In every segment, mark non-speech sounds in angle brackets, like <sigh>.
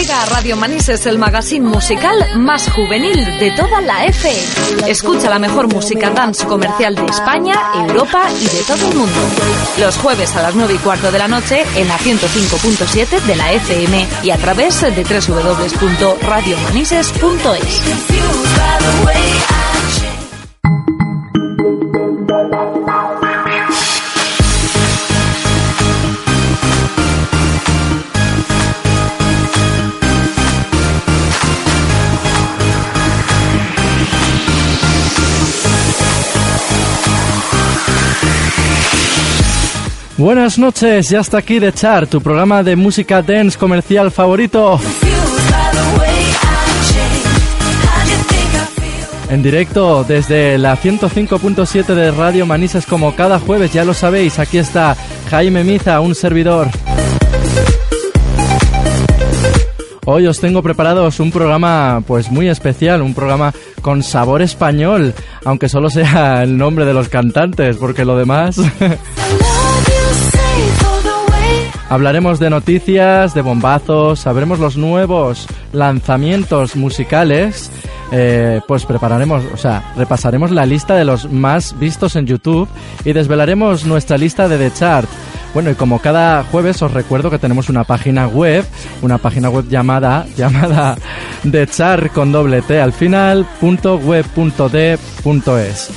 Llega a Radio Manises el magazine musical más juvenil de toda la F. Escucha la mejor música dance comercial de España, Europa y de todo el mundo. Los jueves a las 9 y cuarto de la noche en la 105.7 de la FM y a través de www.radiomanises.es. Buenas noches, ya está aquí The Chart, tu programa de música dance comercial favorito. En directo desde la 105.7 de Radio Manises como cada jueves, ya lo sabéis, aquí está Jaime Miza, un servidor. Hoy os tengo preparados un programa pues muy especial, un programa con sabor español, aunque solo sea el nombre de los cantantes, porque lo demás <laughs> <laughs> Hablaremos de noticias, de bombazos, sabremos los nuevos lanzamientos musicales. Eh, pues prepararemos, o sea, repasaremos la lista de los más vistos en YouTube y desvelaremos nuestra lista de The Chart. Bueno, y como cada jueves os recuerdo que tenemos una página web, una página web llamada, <laughs> llamada The Chart con doble T al final, punto web punto punto es.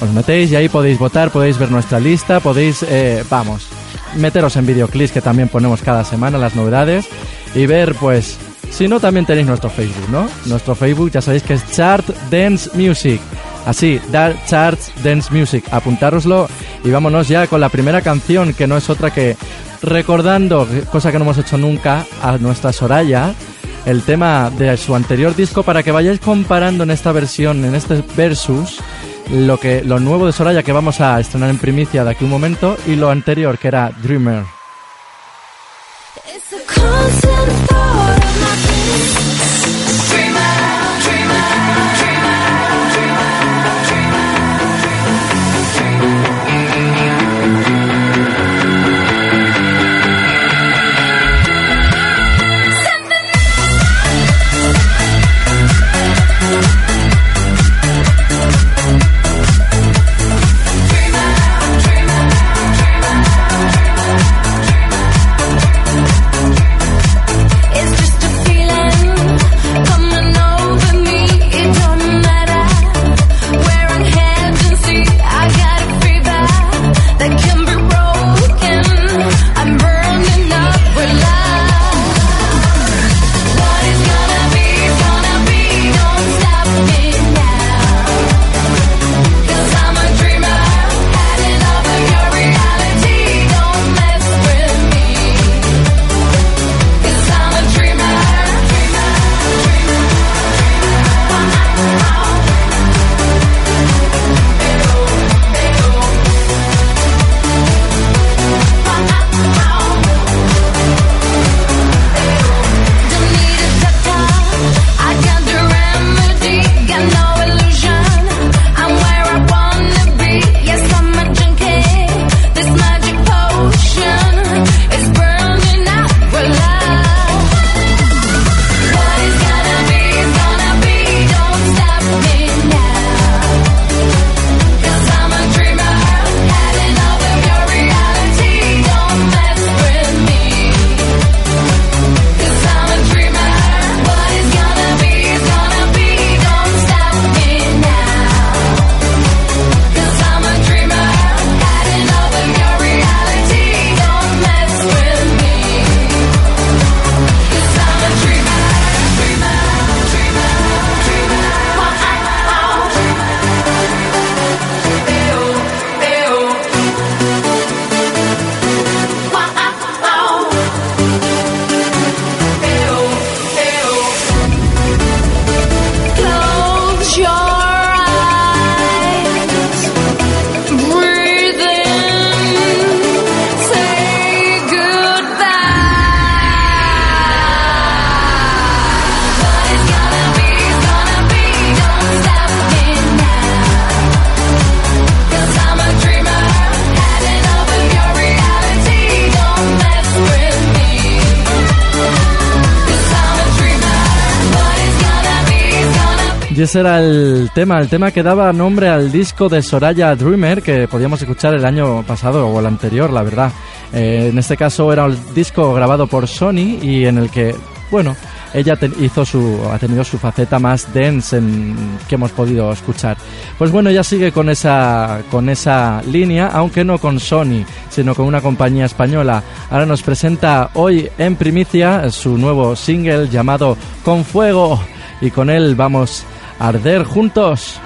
Os metéis y ahí podéis votar, podéis ver nuestra lista, podéis, eh, vamos, meteros en videoclips que también ponemos cada semana las novedades y ver pues si no también tenéis nuestro Facebook, ¿no? Nuestro Facebook ya sabéis que es Chart Dance Music. Así, Dark Charts Dance Music. Apuntároslo y vámonos ya con la primera canción que no es otra que recordando, cosa que no hemos hecho nunca, a nuestra Soraya, el tema de su anterior disco para que vayáis comparando en esta versión, en este versus, lo, que, lo nuevo de Soraya que vamos a estrenar en primicia de aquí un momento y lo anterior que era Dreamer. Ese era el tema, el tema que daba nombre al disco de Soraya Dreamer que podíamos escuchar el año pasado o el anterior, la verdad. Eh, en este caso era un disco grabado por Sony y en el que, bueno, ella hizo su, ha tenido su faceta más dense en, que hemos podido escuchar. Pues bueno, ella sigue con esa, con esa línea, aunque no con Sony, sino con una compañía española. Ahora nos presenta hoy en primicia su nuevo single llamado Con Fuego y con él vamos arder juntos.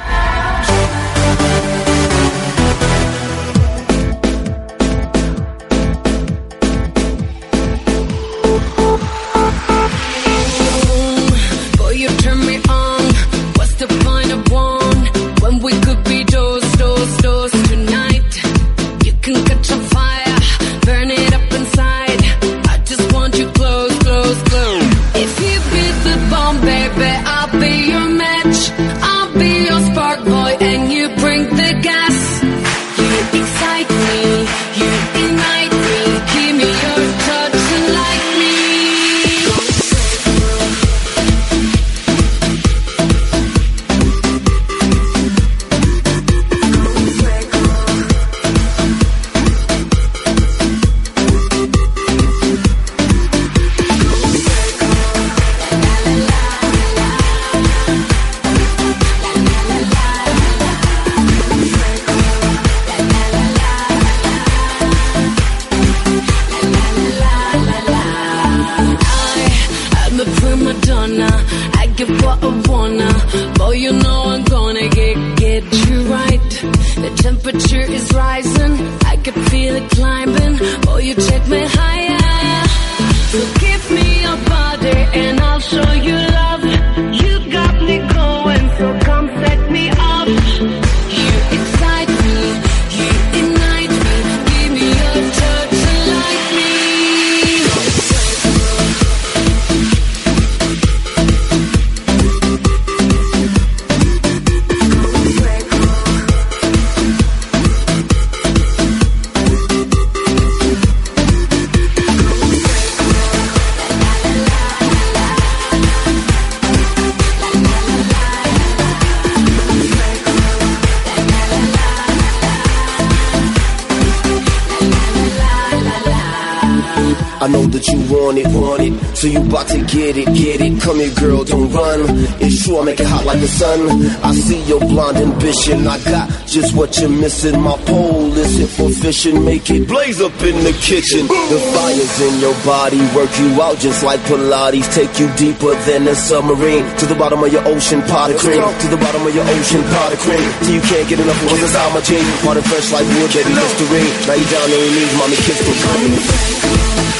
Get it, get it. Come here, girl, don't run. It's true, I make it hot like the sun. I see your blonde ambition. I got just what you're missing. My pole is hit for fishing. Make it blaze up in the kitchen. The fire's in your body, work you out just like Pilates. Take you deeper than a submarine. To the bottom of your ocean, pot of cream. To the bottom of your ocean, pot of cream. Till you can't get enough of what's inside my jeans. Hard fresh like wood, baby, history. Now you down on your knees, mommy, kiss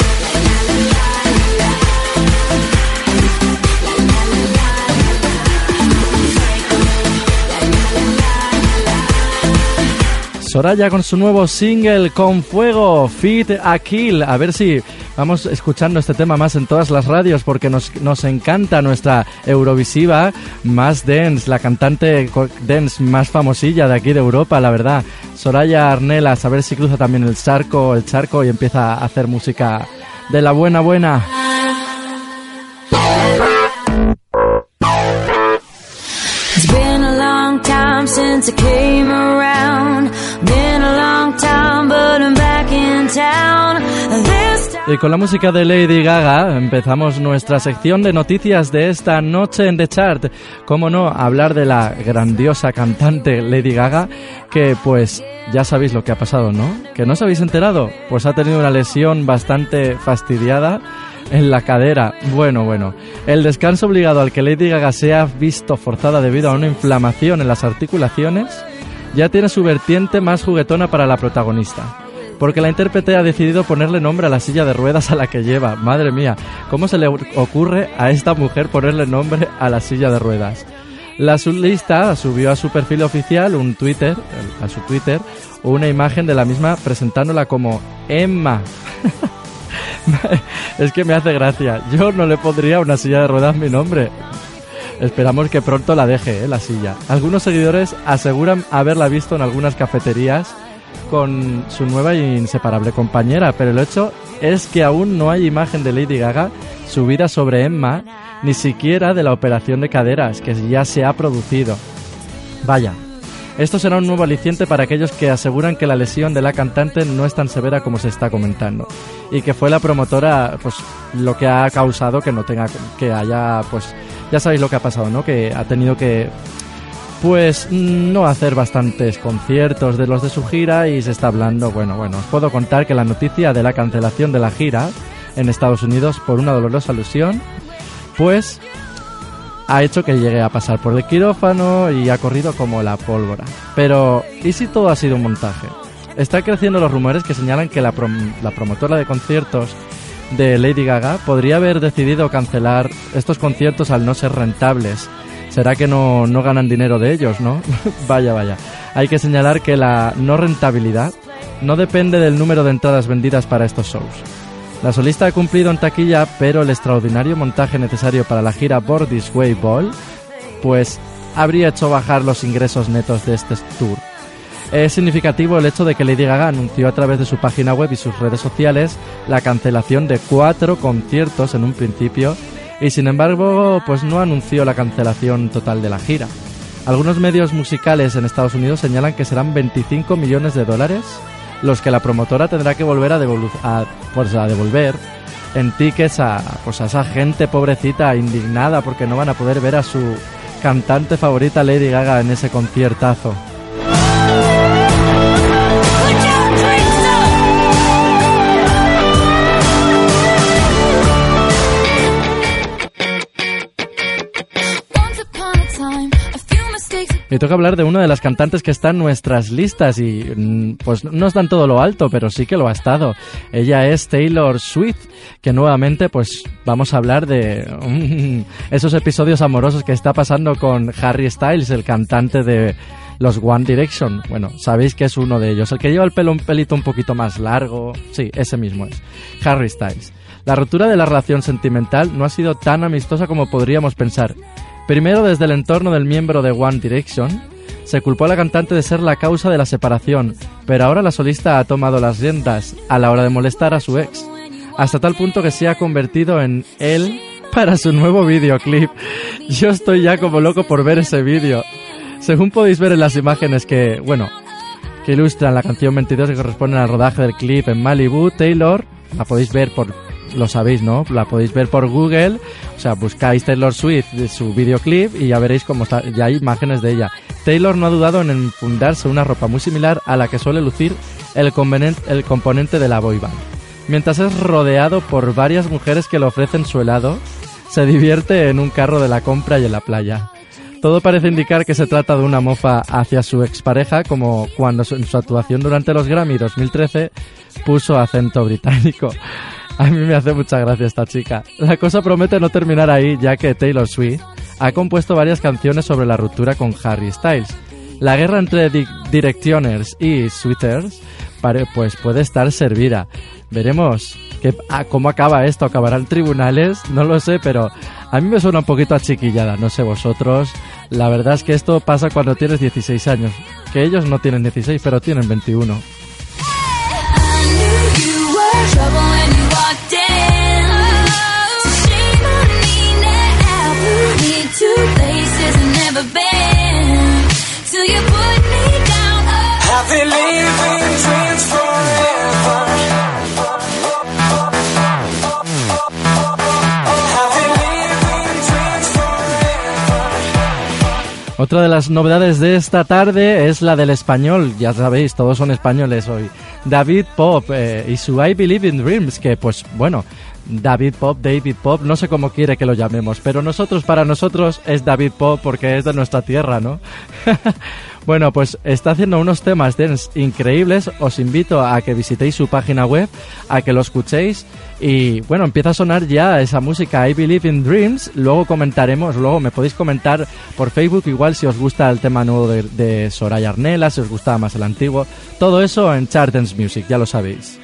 me. Soraya con su nuevo single Con Fuego, Fit a Kill. A ver si vamos escuchando este tema más en todas las radios porque nos, nos encanta nuestra Eurovisiva más dance, la cantante dance más famosilla de aquí de Europa, la verdad. Soraya Arnelas, a ver si cruza también el charco, el charco y empieza a hacer música de la buena buena. Y con la música de Lady Gaga empezamos nuestra sección de noticias de esta noche en The Chart. Cómo no, hablar de la grandiosa cantante Lady Gaga, que pues ya sabéis lo que ha pasado, ¿no? ¿Que no os habéis enterado? Pues ha tenido una lesión bastante fastidiada en la cadera. Bueno, bueno. El descanso obligado al que Lady Gaga se ha visto forzada debido a una inflamación en las articulaciones ya tiene su vertiente más juguetona para la protagonista. Porque la intérprete ha decidido ponerle nombre a la silla de ruedas a la que lleva. Madre mía, ¿cómo se le ocurre a esta mujer ponerle nombre a la silla de ruedas? La sublista subió a su perfil oficial un Twitter, a su Twitter, una imagen de la misma presentándola como Emma. <laughs> es que me hace gracia. Yo no le pondría una silla de ruedas mi nombre. Esperamos que pronto la deje, ¿eh? la silla. Algunos seguidores aseguran haberla visto en algunas cafeterías con su nueva e inseparable compañera, pero el hecho es que aún no hay imagen de Lady Gaga subida sobre Emma, ni siquiera de la operación de caderas que ya se ha producido. Vaya, esto será un nuevo aliciente para aquellos que aseguran que la lesión de la cantante no es tan severa como se está comentando y que fue la promotora pues lo que ha causado que no tenga que haya pues ya sabéis lo que ha pasado, ¿no? Que ha tenido que pues no hacer bastantes conciertos de los de su gira y se está hablando, bueno, bueno, os puedo contar que la noticia de la cancelación de la gira en Estados Unidos por una dolorosa alusión, pues ha hecho que llegue a pasar por el quirófano y ha corrido como la pólvora. Pero, ¿y si todo ha sido un montaje? Está creciendo los rumores que señalan que la, la promotora de conciertos de Lady Gaga podría haber decidido cancelar estos conciertos al no ser rentables. ¿Será que no, no ganan dinero de ellos, no? <laughs> vaya, vaya. Hay que señalar que la no rentabilidad no depende del número de entradas vendidas para estos shows. La solista ha cumplido en taquilla, pero el extraordinario montaje necesario para la gira This Way Ball, pues habría hecho bajar los ingresos netos de este tour. Es significativo el hecho de que Lady Gaga anunció a través de su página web y sus redes sociales la cancelación de cuatro conciertos en un principio y sin embargo pues no anunció la cancelación total de la gira. Algunos medios musicales en Estados Unidos señalan que serán 25 millones de dólares los que la promotora tendrá que volver a, pues, a devolver en tickets a, pues, a esa gente pobrecita indignada porque no van a poder ver a su cantante favorita Lady Gaga en ese conciertazo. Y toca hablar de una de las cantantes que está en nuestras listas y mm, pues no está en todo lo alto, pero sí que lo ha estado. Ella es Taylor Swift, que nuevamente pues vamos a hablar de mm, esos episodios amorosos que está pasando con Harry Styles, el cantante de los One Direction. Bueno, sabéis que es uno de ellos, el que lleva el pelo un pelito un poquito más largo. Sí, ese mismo es. Harry Styles. La ruptura de la relación sentimental no ha sido tan amistosa como podríamos pensar. Primero, desde el entorno del miembro de One Direction, se culpó a la cantante de ser la causa de la separación, pero ahora la solista ha tomado las riendas a la hora de molestar a su ex, hasta tal punto que se ha convertido en él para su nuevo videoclip. Yo estoy ya como loco por ver ese vídeo. Según podéis ver en las imágenes que, bueno, que ilustran la canción 22 que corresponden al rodaje del clip en Malibu, Taylor, la podéis ver por lo sabéis, ¿no? La podéis ver por Google, o sea, buscáis Taylor Swift de su videoclip y ya veréis cómo está, ya hay imágenes de ella. Taylor no ha dudado en enfundarse una ropa muy similar a la que suele lucir el, el componente de la boy band. Mientras es rodeado por varias mujeres que le ofrecen su helado, se divierte en un carro de la compra y en la playa. Todo parece indicar que se trata de una mofa hacia su expareja, como cuando en su actuación durante los Grammy 2013 puso acento británico. A mí me hace mucha gracia esta chica. La cosa promete no terminar ahí, ya que Taylor Swift ha compuesto varias canciones sobre la ruptura con Harry Styles. La guerra entre Directioners y Sweeters pues puede estar servida. Veremos ah, cómo acaba esto. ¿Acabarán tribunales? No lo sé, pero a mí me suena un poquito a chiquillada. No sé vosotros. La verdad es que esto pasa cuando tienes 16 años. Que ellos no tienen 16, pero tienen 21. Otra de las novedades de esta tarde es la del español, ya sabéis, todos son españoles hoy. David Pop eh, y su I Believe in Dreams, que pues bueno, David Pop, David Pop, no sé cómo quiere que lo llamemos, pero nosotros, para nosotros, es David Pop porque es de nuestra tierra, ¿no? <laughs> bueno, pues está haciendo unos temas dance increíbles, os invito a que visitéis su página web, a que lo escuchéis. Y bueno, empieza a sonar ya esa música I Believe in Dreams, luego comentaremos, luego me podéis comentar por Facebook igual si os gusta el tema nuevo de, Soraya Arnela, si os gustaba más el antiguo, todo eso en Chardens Music, ya lo sabéis.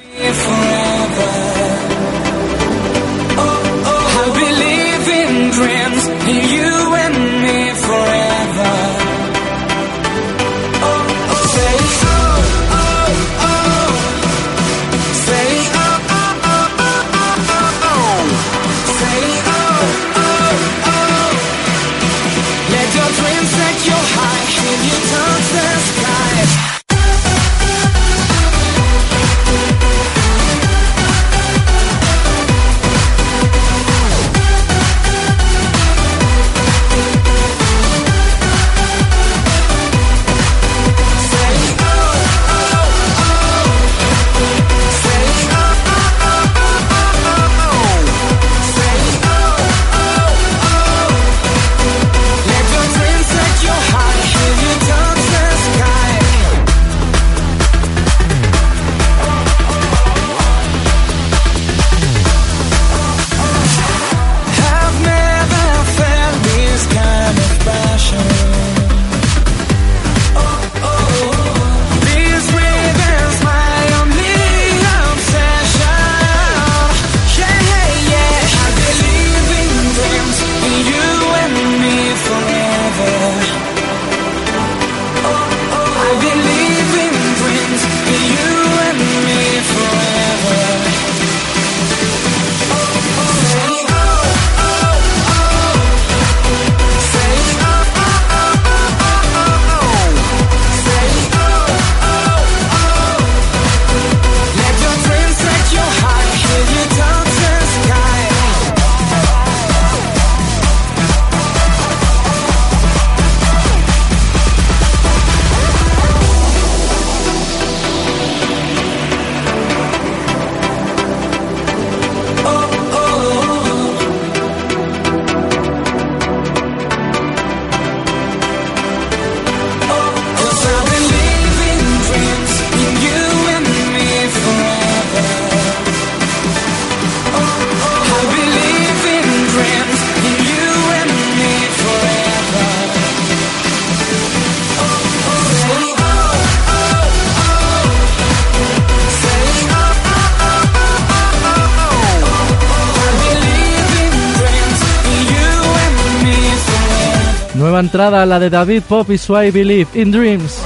Entrada, la de David Pop y su I Believe in Dreams.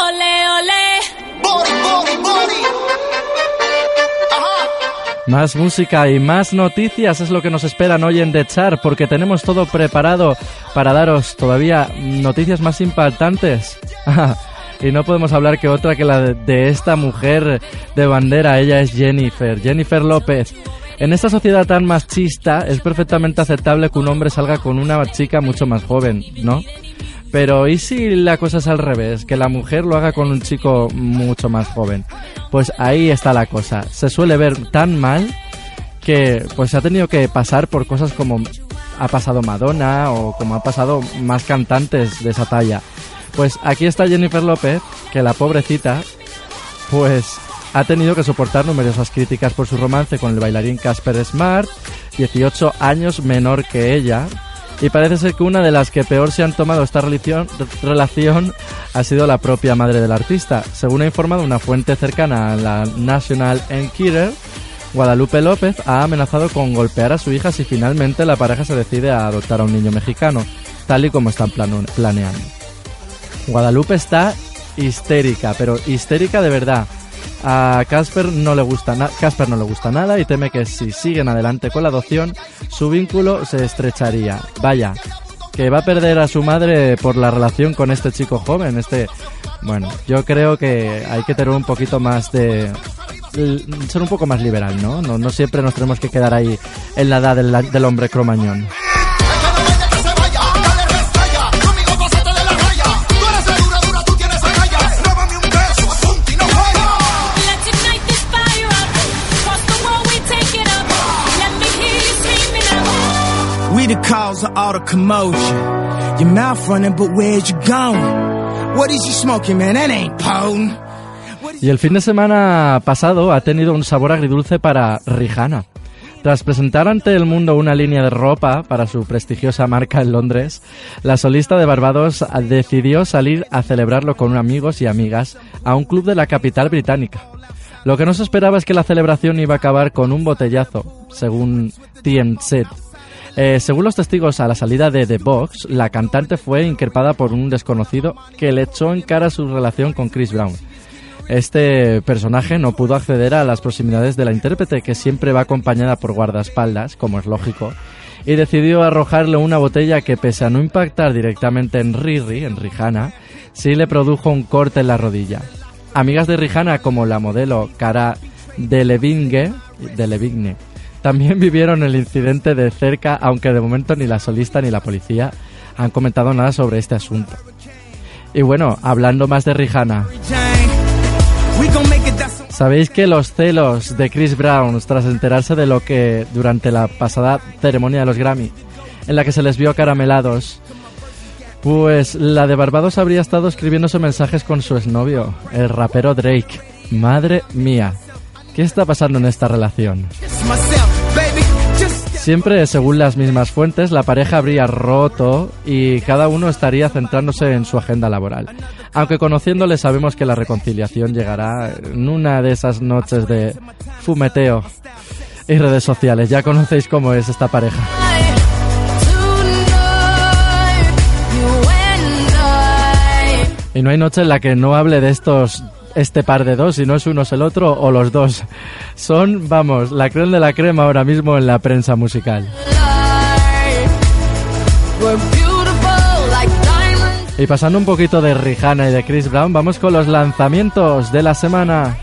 Ole, ole. Más música y más noticias es lo que nos esperan hoy en The Chart, porque tenemos todo preparado para daros todavía noticias más impactantes. <laughs> y no podemos hablar que otra que la de, de esta mujer de bandera, ella es Jennifer, Jennifer López. En esta sociedad tan machista es perfectamente aceptable que un hombre salga con una chica mucho más joven, ¿no? Pero ¿y si la cosa es al revés? Que la mujer lo haga con un chico mucho más joven. Pues ahí está la cosa. Se suele ver tan mal que pues ha tenido que pasar por cosas como ha pasado Madonna o como ha pasado más cantantes de esa talla. Pues aquí está Jennifer López, que la pobrecita, pues ha tenido que soportar numerosas críticas por su romance con el bailarín Casper Smart, 18 años menor que ella, y parece ser que una de las que peor se han tomado esta relación, ha sido la propia madre del artista. Según ha informado una fuente cercana a la National Enquirer, Guadalupe López ha amenazado con golpear a su hija si finalmente la pareja se decide a adoptar a un niño mexicano, tal y como están planeando. Guadalupe está histérica, pero histérica de verdad. A Casper no le gusta Casper no le gusta nada y teme que si siguen adelante con la adopción, su vínculo se estrecharía. Vaya, que va a perder a su madre por la relación con este chico joven, este bueno, yo creo que hay que tener un poquito más de ser un poco más liberal, ¿no? No, no siempre nos tenemos que quedar ahí en la edad del, del hombre cromañón. Y el fin de semana pasado ha tenido un sabor agridulce para Rihanna. Tras presentar ante el mundo una línea de ropa para su prestigiosa marca en Londres, la solista de Barbados decidió salir a celebrarlo con amigos y amigas a un club de la capital británica. Lo que no se esperaba es que la celebración iba a acabar con un botellazo, según TMZ. Eh, según los testigos a la salida de The Box, la cantante fue increpada por un desconocido que le echó en cara su relación con Chris Brown. Este personaje no pudo acceder a las proximidades de la intérprete, que siempre va acompañada por guardaespaldas, como es lógico, y decidió arrojarle una botella que, pese a no impactar directamente en Riri, en Rihanna, sí le produjo un corte en la rodilla. Amigas de Rihanna, como la modelo Cara Delevingne, también <laughs> vivieron el incidente de cerca, aunque de momento ni la solista ni la policía han comentado nada sobre este asunto. Y bueno, hablando más de Rihanna, ¿Sabéis que los celos de Chris Brown tras enterarse de lo que durante la pasada ceremonia de los Grammy, en la que se les vio caramelados, pues la de Barbados habría estado escribiéndose mensajes con su exnovio, el rapero Drake. Madre mía, ¿qué está pasando en esta relación? Siempre, según las mismas fuentes, la pareja habría roto y cada uno estaría centrándose en su agenda laboral. Aunque conociéndole sabemos que la reconciliación llegará en una de esas noches de fumeteo y redes sociales. Ya conocéis cómo es esta pareja. Y no hay noche en la que no hable de estos este par de dos, si no es uno es el otro o los dos. Son, vamos, la crema de la crema ahora mismo en la prensa musical. Y pasando un poquito de Rihanna y de Chris Brown, vamos con los lanzamientos de la semana.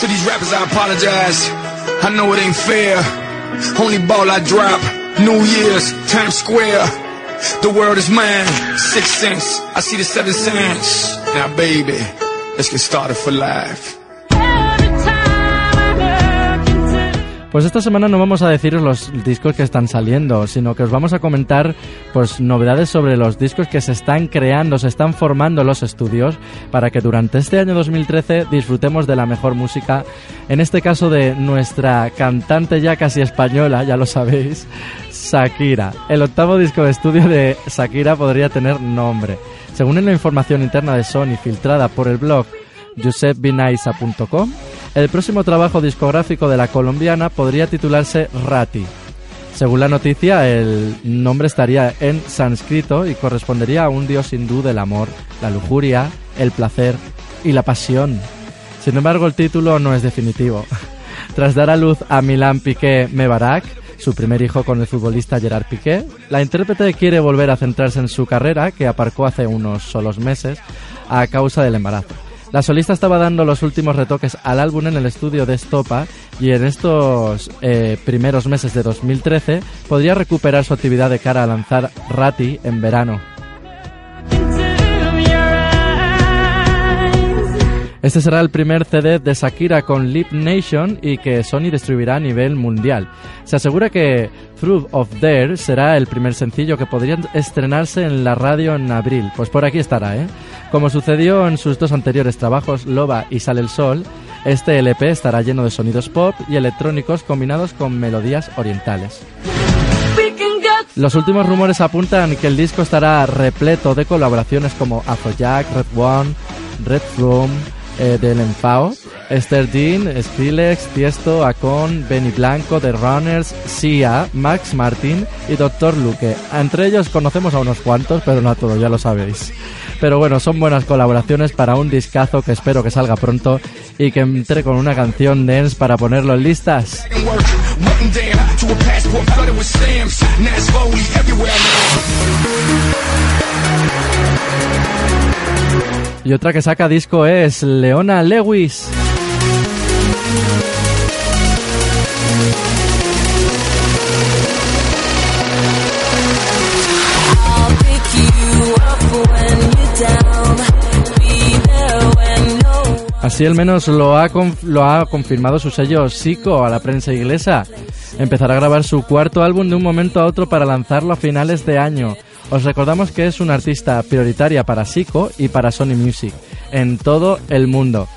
To these rappers, I apologize. I know it ain't fair. Only ball I drop. New Year's, Times Square. The world is mine. Six cents. I see the seven cents. Now, baby, let's get started for life. Pues esta semana no vamos a deciros los discos que están saliendo, sino que os vamos a comentar pues novedades sobre los discos que se están creando, se están formando los estudios para que durante este año 2013 disfrutemos de la mejor música, en este caso de nuestra cantante ya casi española, ya lo sabéis, Shakira. El octavo disco de estudio de Shakira podría tener nombre. Según en la información interna de Sony filtrada por el blog giuseppebinaisa.com, el próximo trabajo discográfico de la colombiana podría titularse Rati. Según la noticia, el nombre estaría en sánscrito y correspondería a un dios hindú del amor, la lujuria, el placer y la pasión. Sin embargo, el título no es definitivo. <laughs> Tras dar a luz a Milan Piqué Mebarak, su primer hijo con el futbolista Gerard Piqué, la intérprete quiere volver a centrarse en su carrera, que aparcó hace unos solos meses, a causa del embarazo. La solista estaba dando los últimos retoques al álbum en el estudio de Estopa y en estos eh, primeros meses de 2013 podría recuperar su actividad de cara a lanzar Rati en verano. Este será el primer CD de Shakira con Lip Nation y que Sony distribuirá a nivel mundial. Se asegura que Through of There será el primer sencillo que podría estrenarse en la radio en abril. Pues por aquí estará, ¿eh? Como sucedió en sus dos anteriores trabajos, Loba y Sale el Sol, este LP estará lleno de sonidos pop y electrónicos combinados con melodías orientales. Los últimos rumores apuntan que el disco estará repleto de colaboraciones como Afrojack, Red One, Red Room, eh, del Enfao, Esther Dean, Skrillex, Tiesto, Akon, Benny Blanco, The Runners, Sia, Max Martin y Dr. Luque. Entre ellos conocemos a unos cuantos, pero no a todos, ya lo sabéis. Pero bueno, son buenas colaboraciones para un discazo que espero que salga pronto y que entre con una canción dance para ponerlo en listas. Y otra que saca disco es Leona Lewis. Así al menos lo ha, lo ha confirmado su sello Sico a la prensa inglesa. Empezará a grabar su cuarto álbum de un momento a otro para lanzarlo a finales de año. Os recordamos que es una artista prioritaria para Sico y para Sony Music en todo el mundo.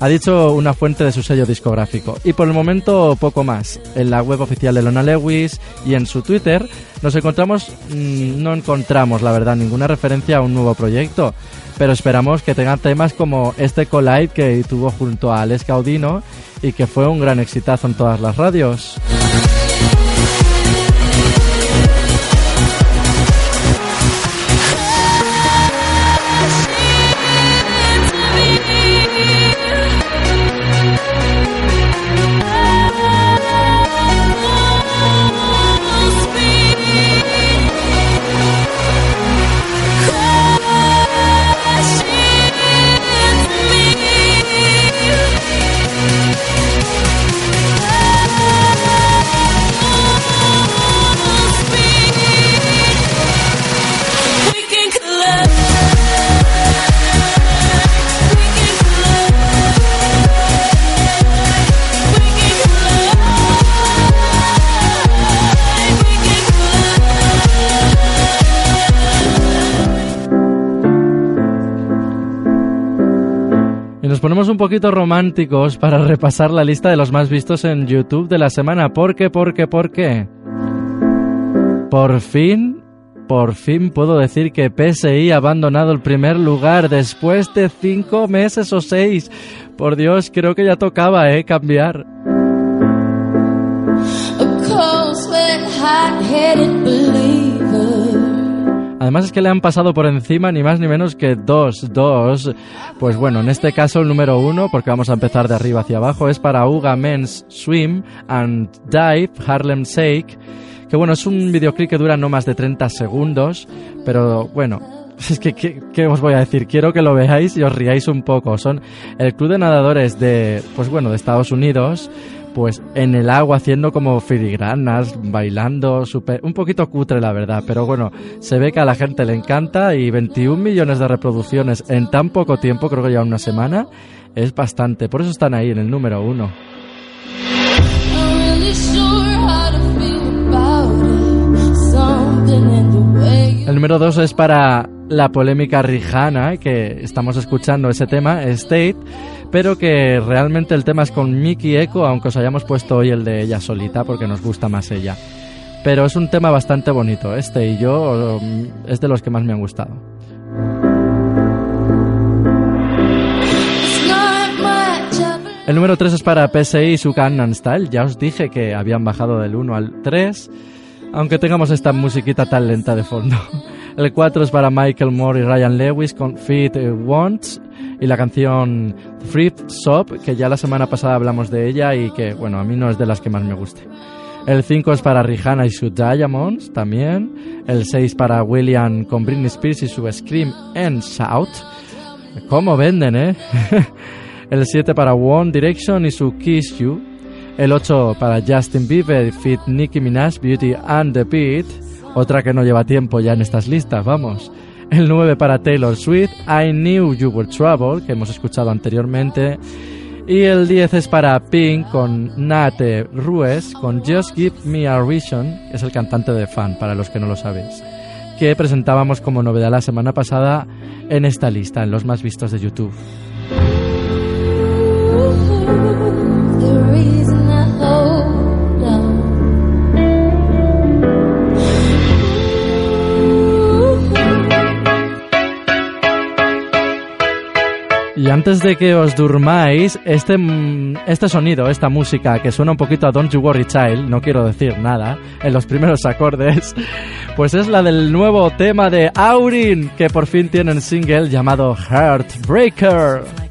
Ha dicho una fuente de su sello discográfico. Y por el momento poco más. En la web oficial de Lona Lewis y en su Twitter nos encontramos, mm, no encontramos la verdad ninguna referencia a un nuevo proyecto. Pero esperamos que tenga temas como este collide que tuvo junto a Alex Gaudino y que fue un gran exitazo en todas las radios. Nos ponemos un poquito románticos para repasar la lista de los más vistos en YouTube de la semana. ¿Por qué? ¿Por qué? ¿Por qué? Por fin, por fin puedo decir que PSI ha abandonado el primer lugar después de cinco meses o seis. Por Dios, creo que ya tocaba, ¿eh? Cambiar. Además es que le han pasado por encima ni más ni menos que dos, dos. Pues bueno, en este caso el número uno, porque vamos a empezar de arriba hacia abajo, es para Uga Men's Swim and Dive Harlem Shake. Que bueno, es un videoclip que dura no más de 30 segundos, pero bueno, <laughs> es que, ¿qué, qué os voy a decir? Quiero que lo veáis y os riáis un poco. Son el club de nadadores de, pues bueno, de Estados Unidos, pues en el agua haciendo como filigranas, bailando, super, un poquito cutre la verdad, pero bueno, se ve que a la gente le encanta y 21 millones de reproducciones en tan poco tiempo, creo que ya una semana, es bastante. Por eso están ahí en el número uno. El número dos es para la polémica Rihanna, que estamos escuchando ese tema, State, pero que realmente el tema es con Mickey Echo, aunque os hayamos puesto hoy el de ella solita, porque nos gusta más ella. Pero es un tema bastante bonito, este y yo um, es de los que más me han gustado. El número 3 es para PSI y su Gangnam Style. Ya os dije que habían bajado del 1 al 3, aunque tengamos esta musiquita tan lenta de fondo. <laughs> El 4 es para Michael Moore y Ryan Lewis con Feet Wants y la canción Free Shop, que ya la semana pasada hablamos de ella y que, bueno, a mí no es de las que más me guste. El 5 es para Rihanna y su Diamonds también. El 6 para William con Britney Spears y su Scream and Shout. ¿Cómo venden, eh? <laughs> el 7 para One Direction y su Kiss You. El 8 para Justin Bieber, Fit Nicki Minaj, Beauty and the Beat. Otra que no lleva tiempo ya en estas listas, vamos. El 9 para Taylor Swift, I Knew You Were Trouble, que hemos escuchado anteriormente. Y el 10 es para Pink con Nate Ruiz con Just Give Me a Reason, es el cantante de fan, para los que no lo sabéis, que presentábamos como novedad la semana pasada en esta lista, en los más vistos de YouTube. Y antes de que os durmáis, este, mm, este sonido, esta música que suena un poquito a Don't You Worry Child, no quiero decir nada, en los primeros acordes, <laughs> pues es la del nuevo tema de Aurin, que por fin tienen single llamado Heartbreaker.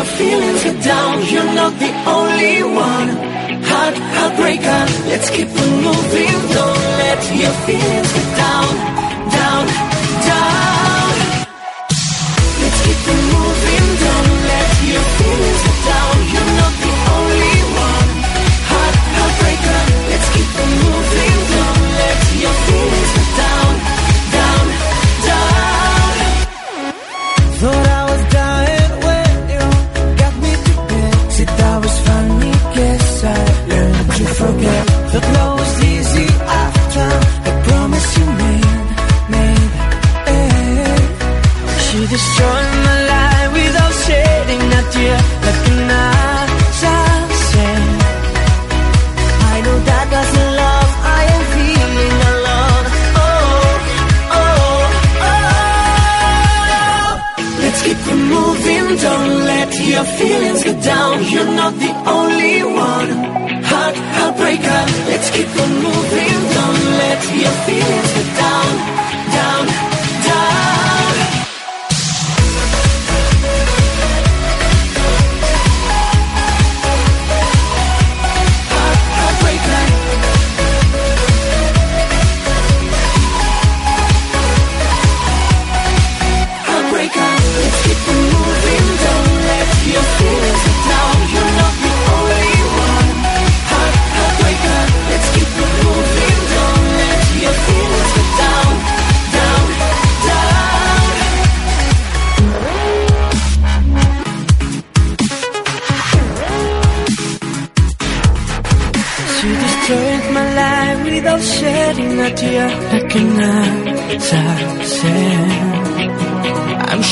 Your feelings get down. You're not the only one. Heart, heartbreaker. Let's keep on moving. Don't let your feelings get down, down, down. Let's keep it moving, don't let your feelings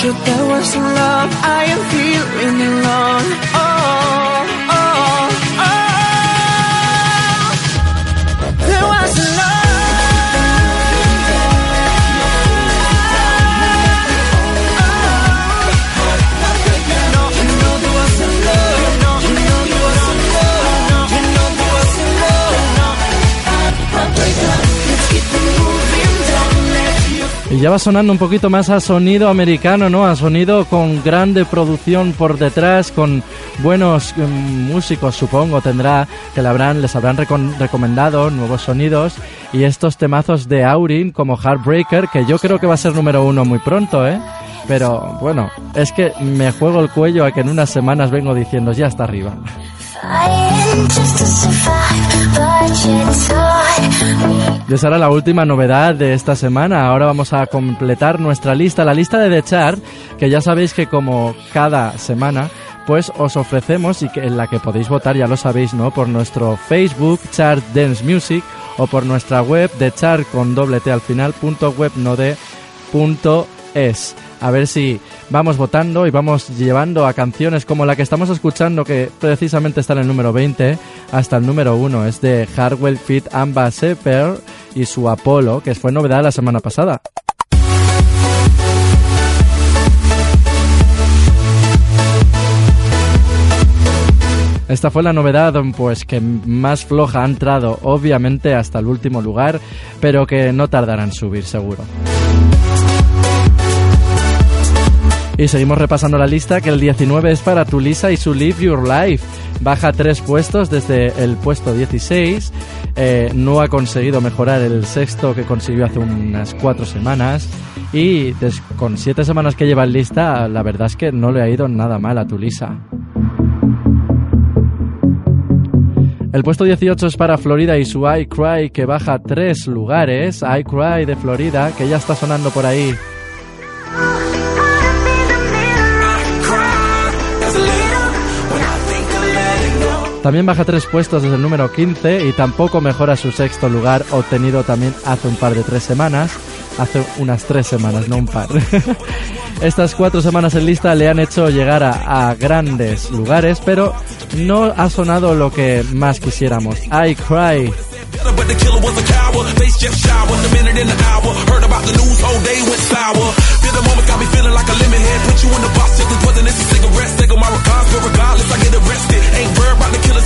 truth that was in love I am feeling alone, oh. Y ya va sonando un poquito más a sonido americano, ¿no? A sonido con grande producción por detrás, con buenos mm, músicos, supongo, tendrá, que le habrán, les habrán recomendado nuevos sonidos y estos temazos de Aurin como Heartbreaker, que yo creo que va a ser número uno muy pronto, ¿eh? Pero bueno, es que me juego el cuello a que en unas semanas vengo diciendo ya está arriba. Y esa era la última novedad de esta semana. Ahora vamos a completar nuestra lista, la lista de The Chart, que ya sabéis que como cada semana pues os ofrecemos y que, en la que podéis votar, ya lo sabéis, ¿no? Por nuestro Facebook, Chart Dance Music, o por nuestra web de chart con doble T al final, punto webnode punto es. A ver si vamos votando y vamos llevando a canciones como la que estamos escuchando, que precisamente está en el número 20, hasta el número 1. Es de Hardwell Fit Amba Seper y su Apolo, que fue novedad la semana pasada. Esta fue la novedad, pues que más floja ha entrado, obviamente, hasta el último lugar, pero que no tardará en subir, seguro. Y seguimos repasando la lista, que el 19 es para Tulisa y su Live Your Life. Baja tres puestos desde el puesto 16. Eh, no ha conseguido mejorar el sexto que consiguió hace unas cuatro semanas. Y con siete semanas que lleva en lista, la verdad es que no le ha ido nada mal a Tulisa. El puesto 18 es para Florida y su I Cry que baja tres lugares. I Cry de Florida que ya está sonando por ahí. También baja tres puestos desde el número 15 y tampoco mejora su sexto lugar obtenido también hace un par de tres semanas. Hace unas tres semanas, no un par. <laughs> Estas cuatro semanas en lista le han hecho llegar a, grandes lugares, pero no ha sonado lo que más quisiéramos. I Cry. But the killer was a coward. Face just showered. A minute in the hour. Heard about the news, whole day went sour. Feel the moment got me feeling like a lemon head. Put you in the box, just as wasn't this a cigarette. Take my regards, but regardless, I get arrested. Ain't worried about the killer,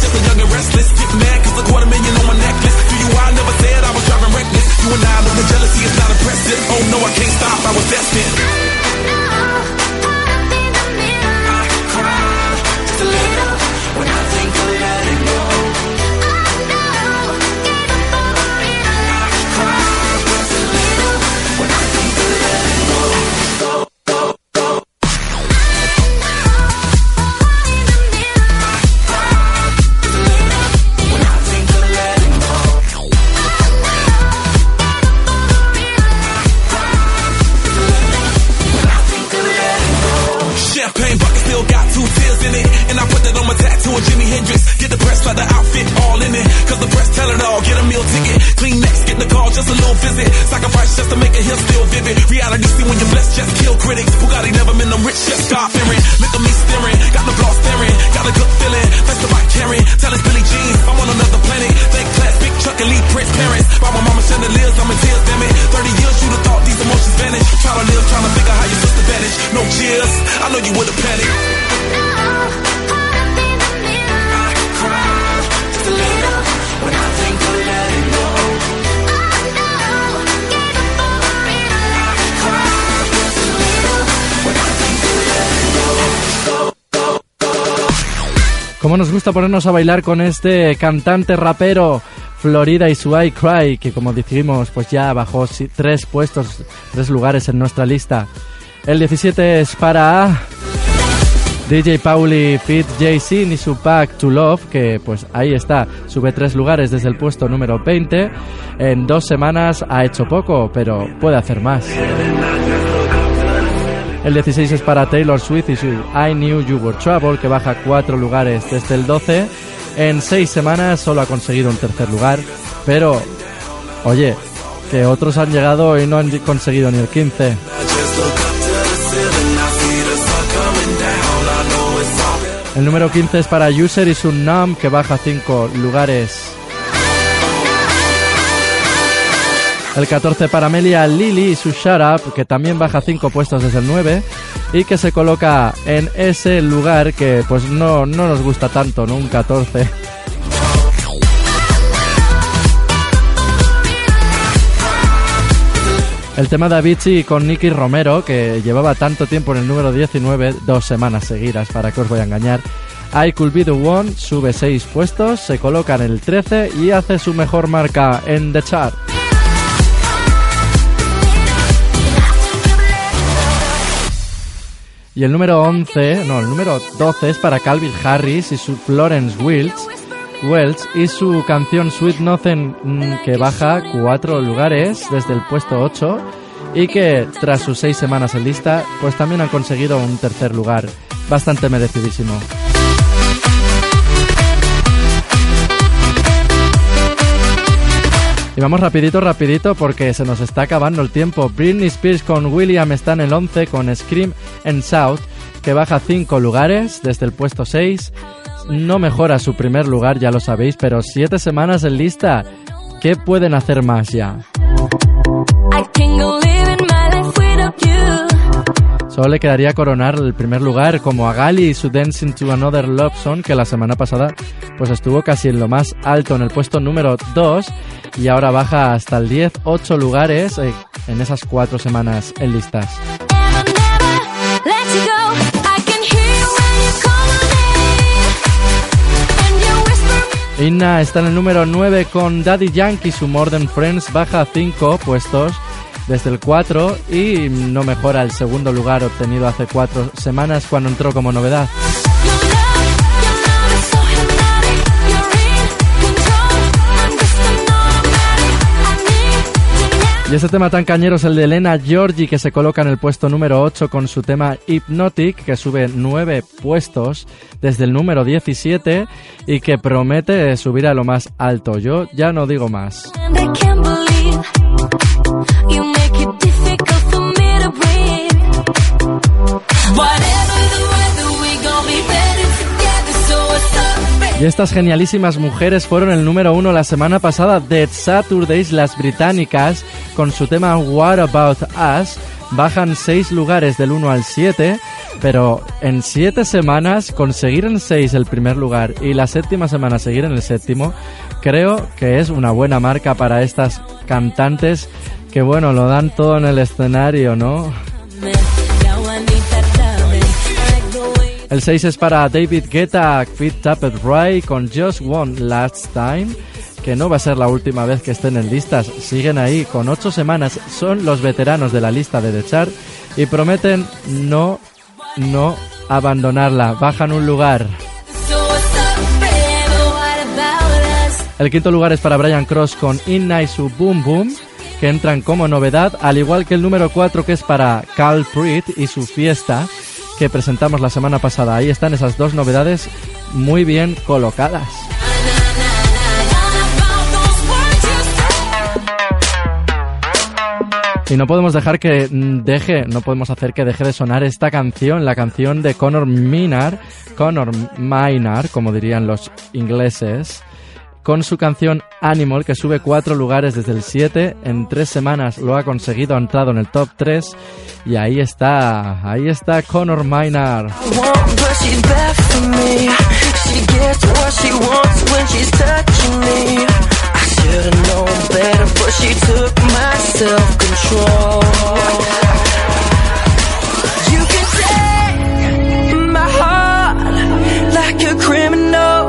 go. Como nos gusta ponernos a bailar con este cantante rapero Florida y su I Cry, que como dijimos, pues ya bajó tres puestos, tres lugares en nuestra lista. El 17 es para DJ Pauli Fit Sin y su Pack to Love, que pues ahí está, sube tres lugares desde el puesto número 20. En dos semanas ha hecho poco, pero puede hacer más. El 16 es para Taylor Swift y su I Knew You Were Trouble, que baja cuatro lugares desde el 12. En seis semanas solo ha conseguido un tercer lugar, pero oye, que otros han llegado y no han conseguido ni el 15. El número 15 es para User y su Numb, que baja cinco lugares. El 14 para Amelia Lily y su Shut Up, que también baja 5 puestos desde el 9 y que se coloca en ese lugar que pues no, no nos gusta tanto, ¿no? Un 14. El tema de Avicii con Nicky Romero, que llevaba tanto tiempo en el número 19, dos semanas seguidas, para que os voy a engañar. I Could Be The One sube 6 puestos, se coloca en el 13 y hace su mejor marca en The Chart. Y el número 11, no, el número 12 es para Calvin Harris y su Florence Welch, Welch y su canción Sweet Nothing mm, que baja cuatro lugares desde el puesto 8 y que tras sus seis semanas en lista pues también han conseguido un tercer lugar. bastante merecidísimo. Y vamos rapidito, rapidito, porque se nos está acabando el tiempo. Britney Spears con William está en el 11 con Scream and South, que baja 5 lugares desde el puesto 6. No mejora su primer lugar, ya lo sabéis, pero 7 semanas en lista. ¿Qué pueden hacer más ya? Solo le quedaría coronar el primer lugar como a Gali y su Dancing to Another Love Song que la semana pasada pues estuvo casi en lo más alto en el puesto número 2 y ahora baja hasta el 10, 8 lugares eh, en esas 4 semanas en listas. Inna está en el número 9 con Daddy Yankee, su More Than Friends baja 5 puestos desde el 4 y no mejora el segundo lugar obtenido hace 4 semanas cuando entró como novedad. Y este tema tan cañero es el de Elena Giorgi que se coloca en el puesto número 8 con su tema Hypnotic que sube 9 puestos desde el número 17 y que promete subir a lo más alto. Yo ya no digo más. Y estas genialísimas mujeres fueron el número uno la semana pasada de Saturdays, las británicas, con su tema What About Us. Bajan seis lugares del 1 al 7, pero en siete semanas conseguir en seis el primer lugar y la séptima semana seguir en el séptimo, creo que es una buena marca para estas cantantes que bueno, lo dan todo en el escenario, ¿no? El 6 es para David Guetta, Fit Tappet Ray con Just One Last Time, que no va a ser la última vez que estén en listas. Siguen ahí con 8 semanas, son los veteranos de la lista de The Chart y prometen no, no abandonarla. Bajan un lugar. El quinto lugar es para Brian Cross con y su Boom Boom, que entran como novedad, al igual que el número 4 que es para Cal Prit y su fiesta, que presentamos la semana pasada. Ahí están esas dos novedades muy bien colocadas. Y no podemos dejar que deje, no podemos hacer que deje de sonar esta canción, la canción de Conor Minar, Conor Minar, como dirían los ingleses, con su canción Animal, que sube cuatro lugares desde el 7, en tres semanas lo ha conseguido, ha entrado en el top 3, y ahí está, ahí está Conor self-control. You can take my heart like a criminal.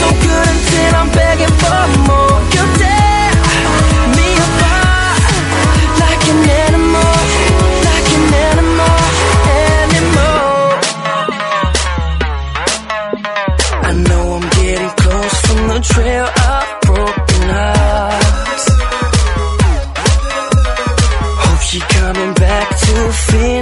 So good until I'm begging for more. You tear me apart like an animal, like an animal, animal. I know I'm getting close from the trail of broken hearts. Hope she coming back to finish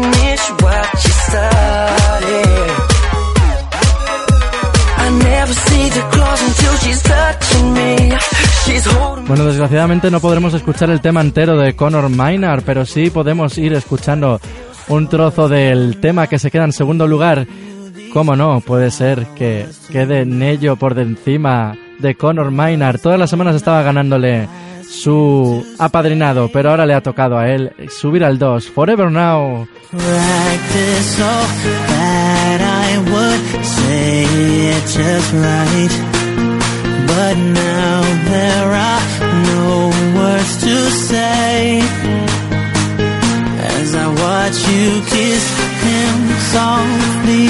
Bueno, desgraciadamente no podremos escuchar el tema entero de Conor Minar, pero sí podemos ir escuchando un trozo del tema que se queda en segundo lugar. ¿Cómo no? Puede ser que quede Nello por de encima de Conor Minar. Todas las semanas estaba ganándole su apadrinado, pero ahora le ha tocado a él subir al 2. Forever Now. But now there are no words to say. As I watch you kiss him softly,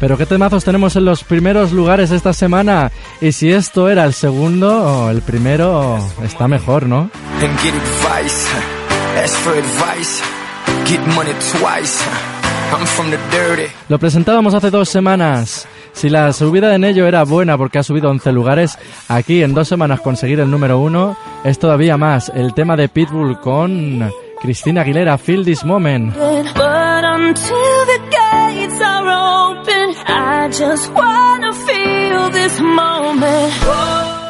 Pero qué temazos tenemos en los primeros lugares esta semana. Y si esto era el segundo, el primero está mejor, ¿no? and get advice. Ask for advice. Get money twice. I'm from the dirty. Lo presentábamos hace dos semanas. Si la subida en ello era buena porque ha subido 11 lugares, aquí en dos semanas conseguir el número uno es todavía más. El tema de Pitbull con Cristina Aguilera, Feel This Moment. But until the gates are open,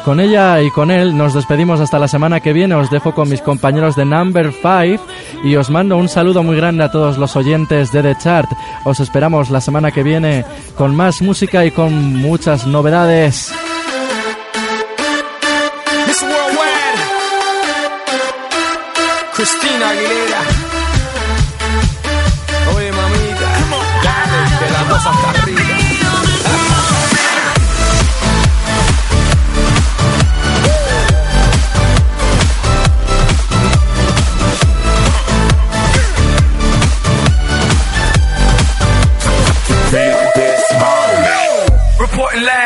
Con ella y con él nos despedimos hasta la semana que viene. Os dejo con mis compañeros de Number 5 y os mando un saludo muy grande a todos los oyentes de The Chart. Os esperamos la semana que viene con más música y con muchas novedades. Cristina Aguilera.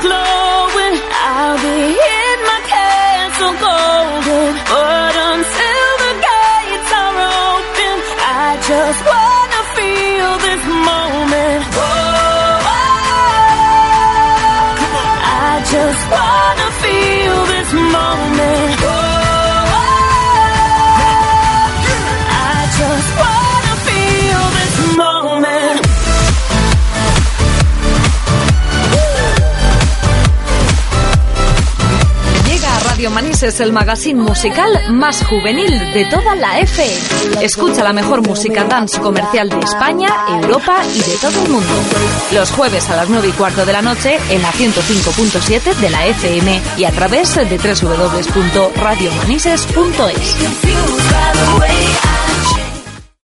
glowing, I'll be in my castle golden. Radio Manises el magazine musical más juvenil de toda la FM. Escucha la mejor música dance comercial de España, Europa y de todo el mundo. Los jueves a las 9 y cuarto de la noche en la 105.7 de la FM y a través de www.radiomanises.es.